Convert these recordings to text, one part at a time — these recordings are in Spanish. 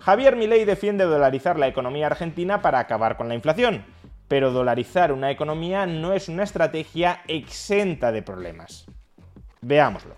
Javier Milei defiende dolarizar la economía argentina para acabar con la inflación. Pero dolarizar una economía no es una estrategia exenta de problemas. Veámoslo.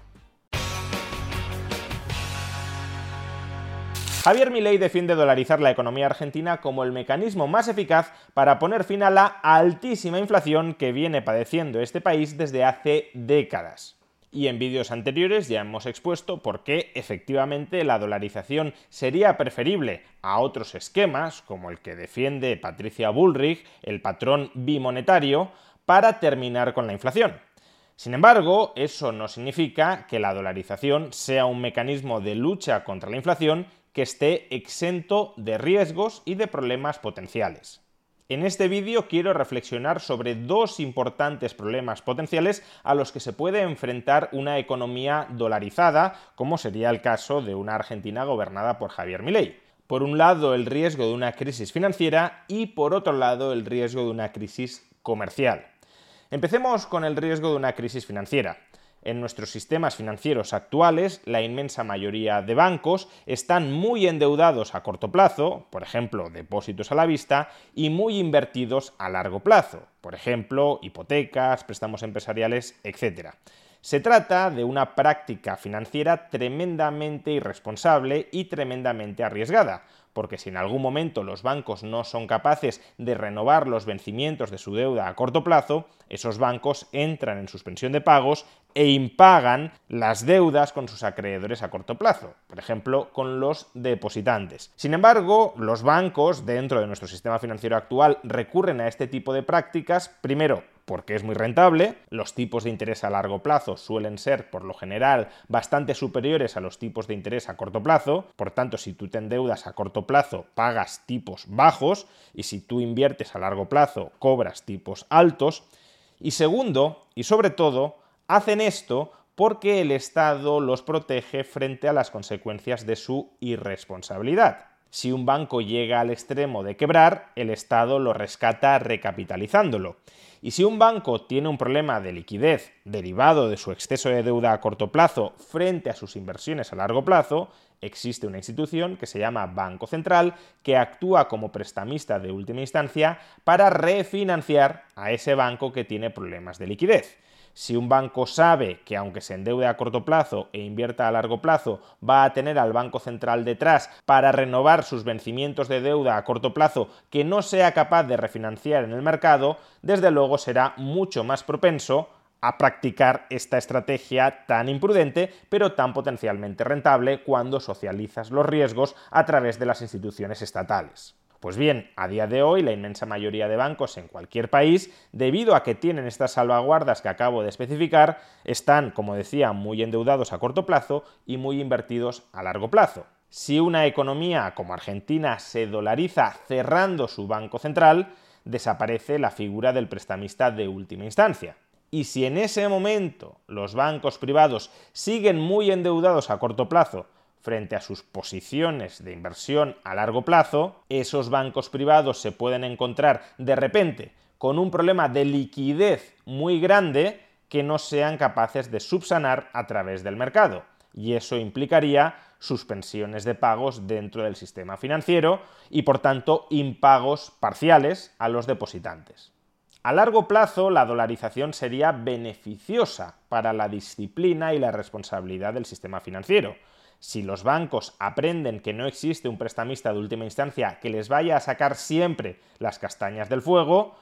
Javier Milei defiende dolarizar la economía argentina como el mecanismo más eficaz para poner fin a la altísima inflación que viene padeciendo este país desde hace décadas. Y en vídeos anteriores ya hemos expuesto por qué efectivamente la dolarización sería preferible a otros esquemas, como el que defiende Patricia Bullrich, el patrón bimonetario, para terminar con la inflación. Sin embargo, eso no significa que la dolarización sea un mecanismo de lucha contra la inflación que esté exento de riesgos y de problemas potenciales. En este vídeo quiero reflexionar sobre dos importantes problemas potenciales a los que se puede enfrentar una economía dolarizada, como sería el caso de una Argentina gobernada por Javier Milei. Por un lado, el riesgo de una crisis financiera y por otro lado, el riesgo de una crisis comercial. Empecemos con el riesgo de una crisis financiera. En nuestros sistemas financieros actuales, la inmensa mayoría de bancos están muy endeudados a corto plazo, por ejemplo, depósitos a la vista, y muy invertidos a largo plazo, por ejemplo, hipotecas, préstamos empresariales, etc. Se trata de una práctica financiera tremendamente irresponsable y tremendamente arriesgada, porque si en algún momento los bancos no son capaces de renovar los vencimientos de su deuda a corto plazo, esos bancos entran en suspensión de pagos e impagan las deudas con sus acreedores a corto plazo, por ejemplo, con los depositantes. Sin embargo, los bancos dentro de nuestro sistema financiero actual recurren a este tipo de prácticas, primero, porque es muy rentable, los tipos de interés a largo plazo suelen ser, por lo general, bastante superiores a los tipos de interés a corto plazo, por tanto, si tú te endeudas a corto plazo, pagas tipos bajos, y si tú inviertes a largo plazo, cobras tipos altos, y segundo, y sobre todo, hacen esto porque el Estado los protege frente a las consecuencias de su irresponsabilidad. Si un banco llega al extremo de quebrar, el Estado lo rescata recapitalizándolo. Y si un banco tiene un problema de liquidez derivado de su exceso de deuda a corto plazo frente a sus inversiones a largo plazo, existe una institución que se llama Banco Central que actúa como prestamista de última instancia para refinanciar a ese banco que tiene problemas de liquidez. Si un banco sabe que aunque se endeude a corto plazo e invierta a largo plazo, va a tener al Banco Central detrás para renovar sus vencimientos de deuda a corto plazo que no sea capaz de refinanciar en el mercado, desde luego será mucho más propenso a practicar esta estrategia tan imprudente, pero tan potencialmente rentable cuando socializas los riesgos a través de las instituciones estatales. Pues bien, a día de hoy la inmensa mayoría de bancos en cualquier país, debido a que tienen estas salvaguardas que acabo de especificar, están, como decía, muy endeudados a corto plazo y muy invertidos a largo plazo. Si una economía como Argentina se dolariza cerrando su banco central, desaparece la figura del prestamista de última instancia. Y si en ese momento los bancos privados siguen muy endeudados a corto plazo, frente a sus posiciones de inversión a largo plazo, esos bancos privados se pueden encontrar de repente con un problema de liquidez muy grande que no sean capaces de subsanar a través del mercado. Y eso implicaría suspensiones de pagos dentro del sistema financiero y por tanto impagos parciales a los depositantes. A largo plazo, la dolarización sería beneficiosa para la disciplina y la responsabilidad del sistema financiero, si los bancos aprenden que no existe un prestamista de última instancia que les vaya a sacar siempre las castañas del fuego,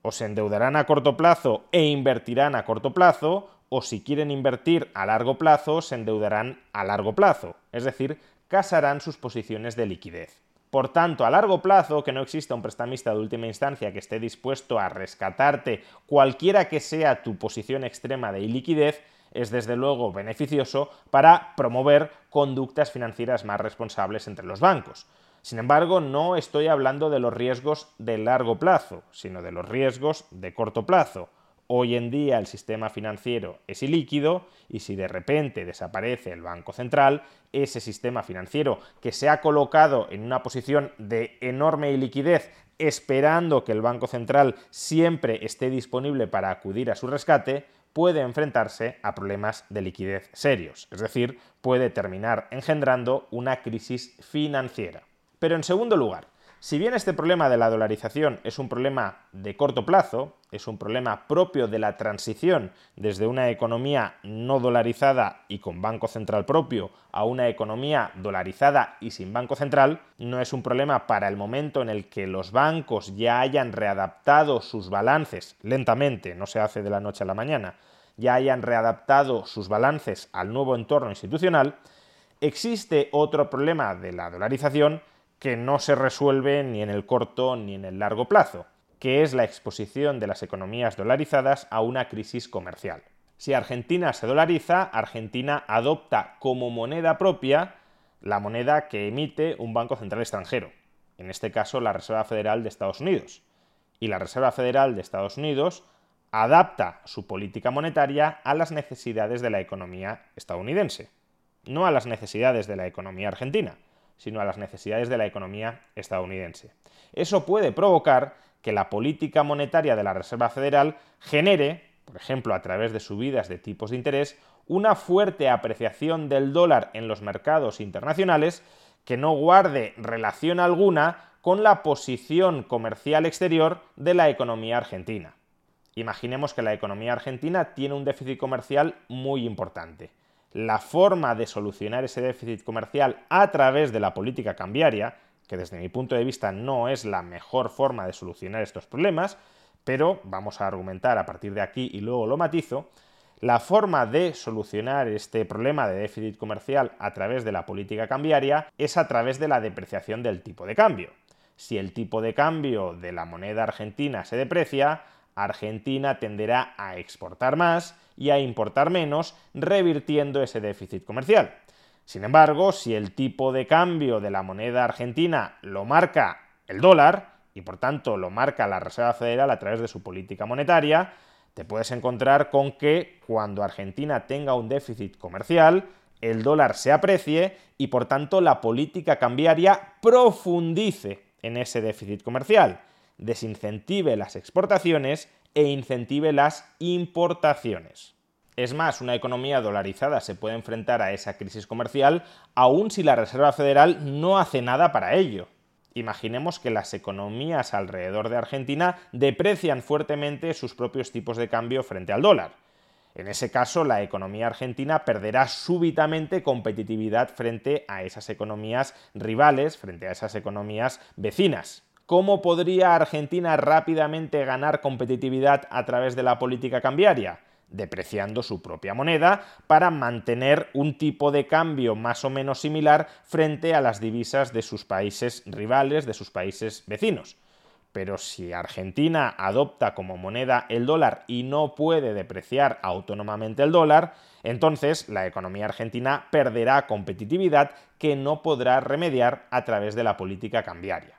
o se endeudarán a corto plazo e invertirán a corto plazo, o si quieren invertir a largo plazo, se endeudarán a largo plazo, es decir, casarán sus posiciones de liquidez. Por tanto, a largo plazo, que no exista un prestamista de última instancia que esté dispuesto a rescatarte cualquiera que sea tu posición extrema de iliquidez, es desde luego beneficioso para promover conductas financieras más responsables entre los bancos. Sin embargo, no estoy hablando de los riesgos de largo plazo, sino de los riesgos de corto plazo. Hoy en día el sistema financiero es ilíquido y si de repente desaparece el Banco Central, ese sistema financiero que se ha colocado en una posición de enorme iliquidez esperando que el Banco Central siempre esté disponible para acudir a su rescate, puede enfrentarse a problemas de liquidez serios, es decir, puede terminar engendrando una crisis financiera. Pero en segundo lugar, si bien este problema de la dolarización es un problema de corto plazo, es un problema propio de la transición desde una economía no dolarizada y con banco central propio a una economía dolarizada y sin banco central, no es un problema para el momento en el que los bancos ya hayan readaptado sus balances lentamente, no se hace de la noche a la mañana, ya hayan readaptado sus balances al nuevo entorno institucional, existe otro problema de la dolarización que no se resuelve ni en el corto ni en el largo plazo, que es la exposición de las economías dolarizadas a una crisis comercial. Si Argentina se dolariza, Argentina adopta como moneda propia la moneda que emite un banco central extranjero, en este caso la Reserva Federal de Estados Unidos. Y la Reserva Federal de Estados Unidos adapta su política monetaria a las necesidades de la economía estadounidense, no a las necesidades de la economía argentina sino a las necesidades de la economía estadounidense. Eso puede provocar que la política monetaria de la Reserva Federal genere, por ejemplo, a través de subidas de tipos de interés, una fuerte apreciación del dólar en los mercados internacionales que no guarde relación alguna con la posición comercial exterior de la economía argentina. Imaginemos que la economía argentina tiene un déficit comercial muy importante la forma de solucionar ese déficit comercial a través de la política cambiaria, que desde mi punto de vista no es la mejor forma de solucionar estos problemas, pero vamos a argumentar a partir de aquí y luego lo matizo, la forma de solucionar este problema de déficit comercial a través de la política cambiaria es a través de la depreciación del tipo de cambio. Si el tipo de cambio de la moneda argentina se deprecia, Argentina tenderá a exportar más y a importar menos, revirtiendo ese déficit comercial. Sin embargo, si el tipo de cambio de la moneda argentina lo marca el dólar, y por tanto lo marca la Reserva Federal a través de su política monetaria, te puedes encontrar con que cuando Argentina tenga un déficit comercial, el dólar se aprecie y por tanto la política cambiaria profundice en ese déficit comercial, desincentive las exportaciones e incentive las importaciones. Es más, una economía dolarizada se puede enfrentar a esa crisis comercial aun si la Reserva Federal no hace nada para ello. Imaginemos que las economías alrededor de Argentina deprecian fuertemente sus propios tipos de cambio frente al dólar. En ese caso, la economía argentina perderá súbitamente competitividad frente a esas economías rivales, frente a esas economías vecinas. ¿Cómo podría Argentina rápidamente ganar competitividad a través de la política cambiaria? depreciando su propia moneda para mantener un tipo de cambio más o menos similar frente a las divisas de sus países rivales, de sus países vecinos. Pero si Argentina adopta como moneda el dólar y no puede depreciar autónomamente el dólar, entonces la economía argentina perderá competitividad que no podrá remediar a través de la política cambiaria.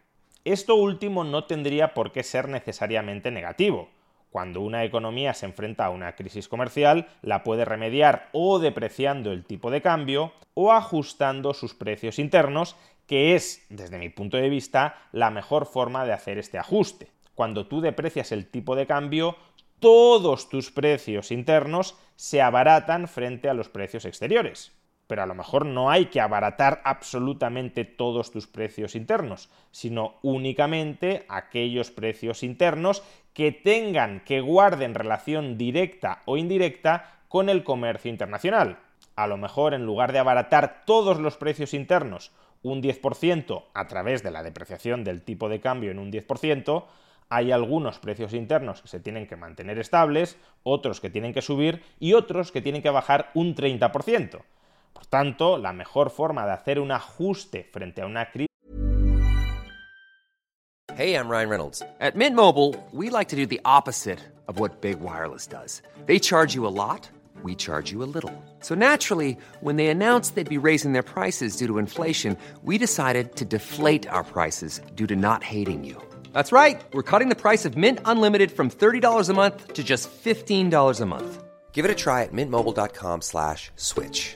Esto último no tendría por qué ser necesariamente negativo. Cuando una economía se enfrenta a una crisis comercial, la puede remediar o depreciando el tipo de cambio o ajustando sus precios internos, que es, desde mi punto de vista, la mejor forma de hacer este ajuste. Cuando tú deprecias el tipo de cambio, todos tus precios internos se abaratan frente a los precios exteriores pero a lo mejor no hay que abaratar absolutamente todos tus precios internos, sino únicamente aquellos precios internos que tengan, que guarden relación directa o indirecta con el comercio internacional. A lo mejor en lugar de abaratar todos los precios internos un 10% a través de la depreciación del tipo de cambio en un 10%, hay algunos precios internos que se tienen que mantener estables, otros que tienen que subir y otros que tienen que bajar un 30%. Por tanto, la mejor forma de hacer un ajuste frente a una crisis. Hey, I'm Ryan Reynolds. At Mint Mobile, we like to do the opposite of what Big Wireless does. They charge you a lot. we charge you a little. So naturally, when they announced they'd be raising their prices due to inflation, we decided to deflate our prices due to not hating you. That's right. We're cutting the price of Mint Unlimited from $30 a month to just $15 a month. Give it a try at mintmobile.com slash switch.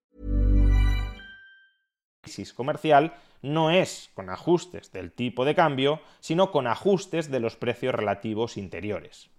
Crisis comercial no es con ajustes del tipo de cambio, sino con ajustes de los precios relativos interiores.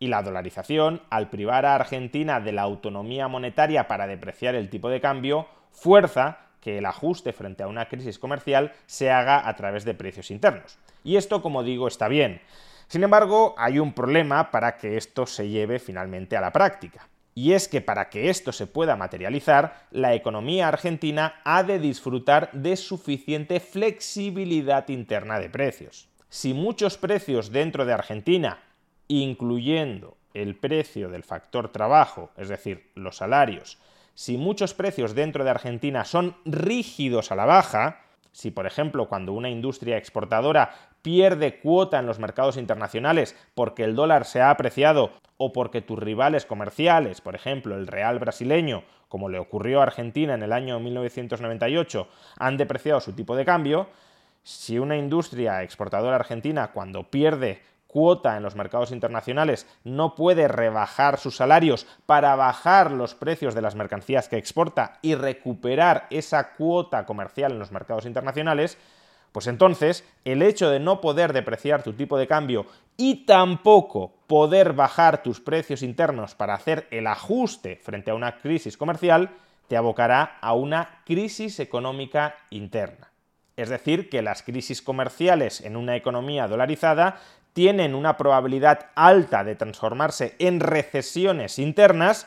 Y la dolarización, al privar a Argentina de la autonomía monetaria para depreciar el tipo de cambio, fuerza que el ajuste frente a una crisis comercial se haga a través de precios internos. Y esto, como digo, está bien. Sin embargo, hay un problema para que esto se lleve finalmente a la práctica. Y es que para que esto se pueda materializar, la economía argentina ha de disfrutar de suficiente flexibilidad interna de precios. Si muchos precios dentro de Argentina, incluyendo el precio del factor trabajo, es decir, los salarios, si muchos precios dentro de Argentina son rígidos a la baja, si por ejemplo cuando una industria exportadora pierde cuota en los mercados internacionales porque el dólar se ha apreciado o porque tus rivales comerciales, por ejemplo el real brasileño, como le ocurrió a Argentina en el año 1998, han depreciado su tipo de cambio, si una industria exportadora argentina cuando pierde cuota en los mercados internacionales no puede rebajar sus salarios para bajar los precios de las mercancías que exporta y recuperar esa cuota comercial en los mercados internacionales, pues entonces, el hecho de no poder depreciar tu tipo de cambio y tampoco poder bajar tus precios internos para hacer el ajuste frente a una crisis comercial, te abocará a una crisis económica interna. Es decir, que las crisis comerciales en una economía dolarizada tienen una probabilidad alta de transformarse en recesiones internas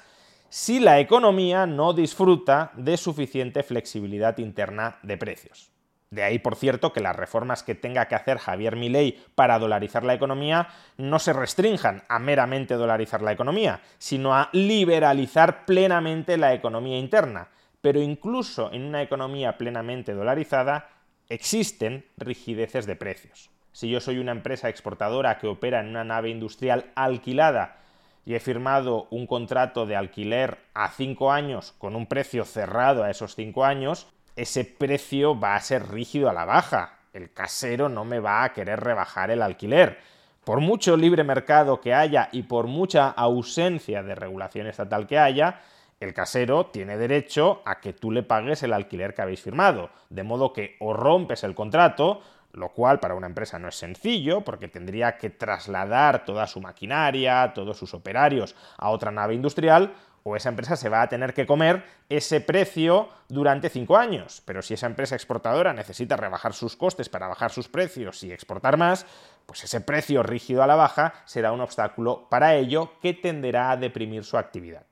si la economía no disfruta de suficiente flexibilidad interna de precios. De ahí, por cierto, que las reformas que tenga que hacer Javier Milei para dolarizar la economía no se restrinjan a meramente dolarizar la economía, sino a liberalizar plenamente la economía interna. Pero incluso en una economía plenamente dolarizada existen rigideces de precios. Si yo soy una empresa exportadora que opera en una nave industrial alquilada y he firmado un contrato de alquiler a cinco años con un precio cerrado a esos cinco años, ese precio va a ser rígido a la baja. El casero no me va a querer rebajar el alquiler. Por mucho libre mercado que haya y por mucha ausencia de regulación estatal que haya, el casero tiene derecho a que tú le pagues el alquiler que habéis firmado. De modo que o rompes el contrato, lo cual para una empresa no es sencillo, porque tendría que trasladar toda su maquinaria, todos sus operarios a otra nave industrial, o esa empresa se va a tener que comer ese precio durante cinco años. Pero si esa empresa exportadora necesita rebajar sus costes para bajar sus precios y exportar más, pues ese precio rígido a la baja será un obstáculo para ello que tenderá a deprimir su actividad.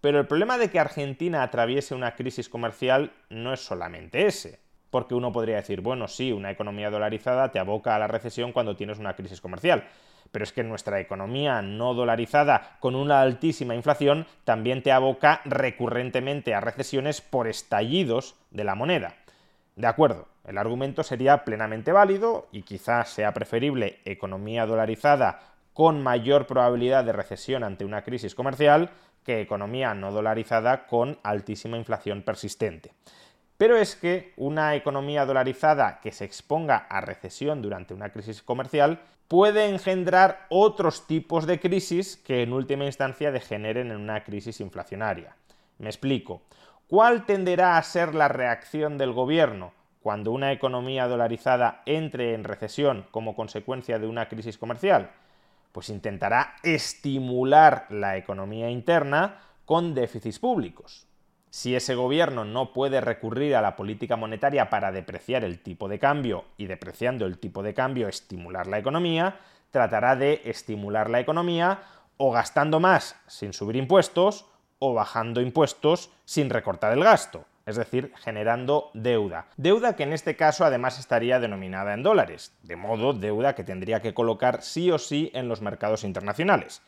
Pero el problema de que Argentina atraviese una crisis comercial no es solamente ese. Porque uno podría decir, bueno, sí, una economía dolarizada te aboca a la recesión cuando tienes una crisis comercial pero es que nuestra economía no dolarizada con una altísima inflación también te aboca recurrentemente a recesiones por estallidos de la moneda. De acuerdo, el argumento sería plenamente válido y quizás sea preferible economía dolarizada con mayor probabilidad de recesión ante una crisis comercial que economía no dolarizada con altísima inflación persistente. Pero es que una economía dolarizada que se exponga a recesión durante una crisis comercial puede engendrar otros tipos de crisis que en última instancia degeneren en una crisis inflacionaria. Me explico. ¿Cuál tenderá a ser la reacción del gobierno cuando una economía dolarizada entre en recesión como consecuencia de una crisis comercial? Pues intentará estimular la economía interna con déficits públicos. Si ese gobierno no puede recurrir a la política monetaria para depreciar el tipo de cambio y depreciando el tipo de cambio estimular la economía, tratará de estimular la economía o gastando más sin subir impuestos o bajando impuestos sin recortar el gasto es decir, generando deuda. Deuda que en este caso además estaría denominada en dólares, de modo deuda que tendría que colocar sí o sí en los mercados internacionales.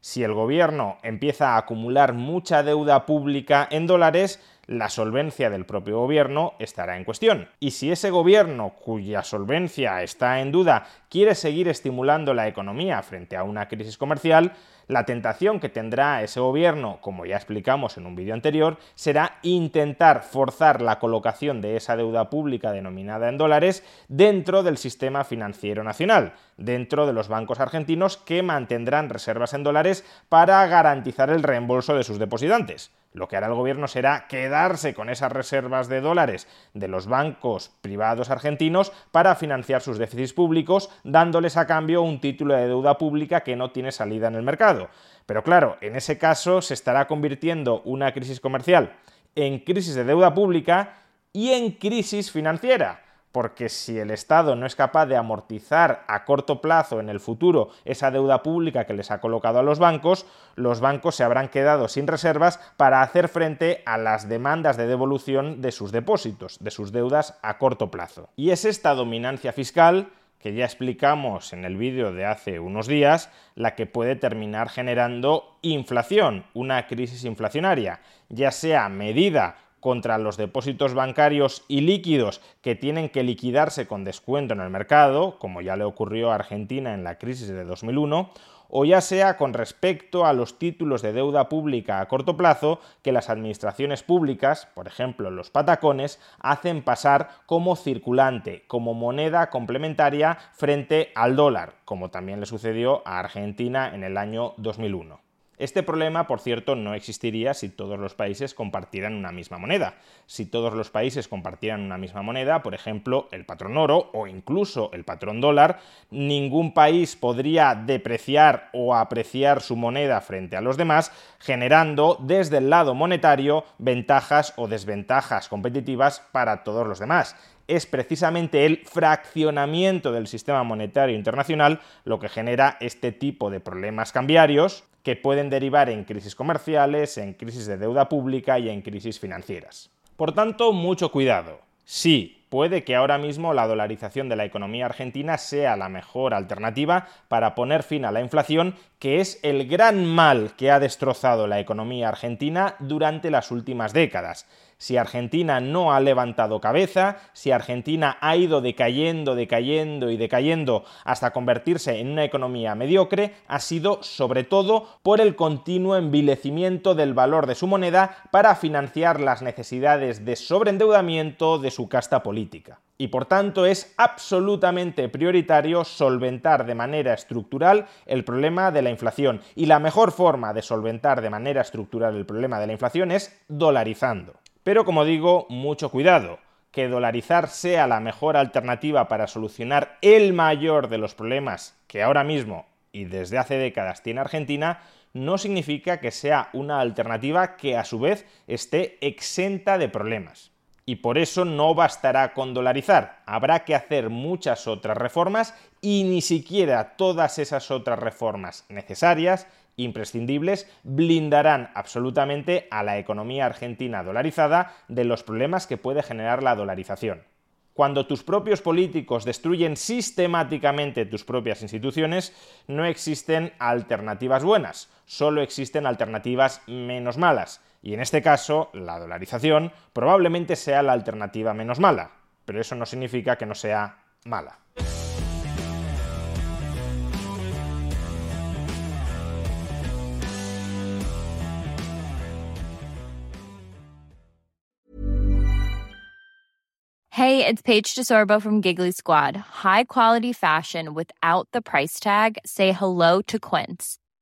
Si el gobierno empieza a acumular mucha deuda pública en dólares, la solvencia del propio gobierno estará en cuestión. Y si ese gobierno, cuya solvencia está en duda, quiere seguir estimulando la economía frente a una crisis comercial, la tentación que tendrá ese gobierno, como ya explicamos en un vídeo anterior, será intentar forzar la colocación de esa deuda pública denominada en dólares dentro del sistema financiero nacional, dentro de los bancos argentinos que mantendrán reservas en dólares para garantizar el reembolso de sus depositantes. Lo que hará el gobierno será quedarse con esas reservas de dólares de los bancos privados argentinos para financiar sus déficits públicos, dándoles a cambio un título de deuda pública que no tiene salida en el mercado. Pero claro, en ese caso se estará convirtiendo una crisis comercial en crisis de deuda pública y en crisis financiera porque si el Estado no es capaz de amortizar a corto plazo en el futuro esa deuda pública que les ha colocado a los bancos, los bancos se habrán quedado sin reservas para hacer frente a las demandas de devolución de sus depósitos, de sus deudas a corto plazo. Y es esta dominancia fiscal que ya explicamos en el vídeo de hace unos días, la que puede terminar generando inflación, una crisis inflacionaria, ya sea medida contra los depósitos bancarios y líquidos que tienen que liquidarse con descuento en el mercado, como ya le ocurrió a Argentina en la crisis de 2001, o ya sea con respecto a los títulos de deuda pública a corto plazo que las administraciones públicas, por ejemplo los patacones, hacen pasar como circulante, como moneda complementaria frente al dólar, como también le sucedió a Argentina en el año 2001. Este problema, por cierto, no existiría si todos los países compartieran una misma moneda. Si todos los países compartieran una misma moneda, por ejemplo, el patrón oro o incluso el patrón dólar, ningún país podría depreciar o apreciar su moneda frente a los demás, generando desde el lado monetario ventajas o desventajas competitivas para todos los demás es precisamente el fraccionamiento del sistema monetario internacional lo que genera este tipo de problemas cambiarios que pueden derivar en crisis comerciales, en crisis de deuda pública y en crisis financieras. Por tanto, mucho cuidado. Sí, puede que ahora mismo la dolarización de la economía argentina sea la mejor alternativa para poner fin a la inflación, que es el gran mal que ha destrozado la economía argentina durante las últimas décadas si Argentina no ha levantado cabeza, si Argentina ha ido decayendo, decayendo y decayendo hasta convertirse en una economía mediocre, ha sido sobre todo por el continuo envilecimiento del valor de su moneda para financiar las necesidades de sobreendeudamiento de su casta política y por tanto es absolutamente prioritario solventar de manera estructural el problema de la inflación. Y la mejor forma de solventar de manera estructural el problema de la inflación es dolarizando. Pero como digo, mucho cuidado, que dolarizar sea la mejor alternativa para solucionar el mayor de los problemas que ahora mismo y desde hace décadas tiene Argentina, no significa que sea una alternativa que a su vez esté exenta de problemas. Y por eso no bastará con dolarizar, habrá que hacer muchas otras reformas y ni siquiera todas esas otras reformas necesarias imprescindibles blindarán absolutamente a la economía argentina dolarizada de los problemas que puede generar la dolarización. Cuando tus propios políticos destruyen sistemáticamente tus propias instituciones, no existen alternativas buenas, solo existen alternativas menos malas. Y en este caso, la dolarización probablemente sea la alternativa menos mala, pero eso no significa que no sea mala. Hey, it's Paige DeSorbo from Giggly Squad. High quality fashion without the price tag. Say hello to Quince.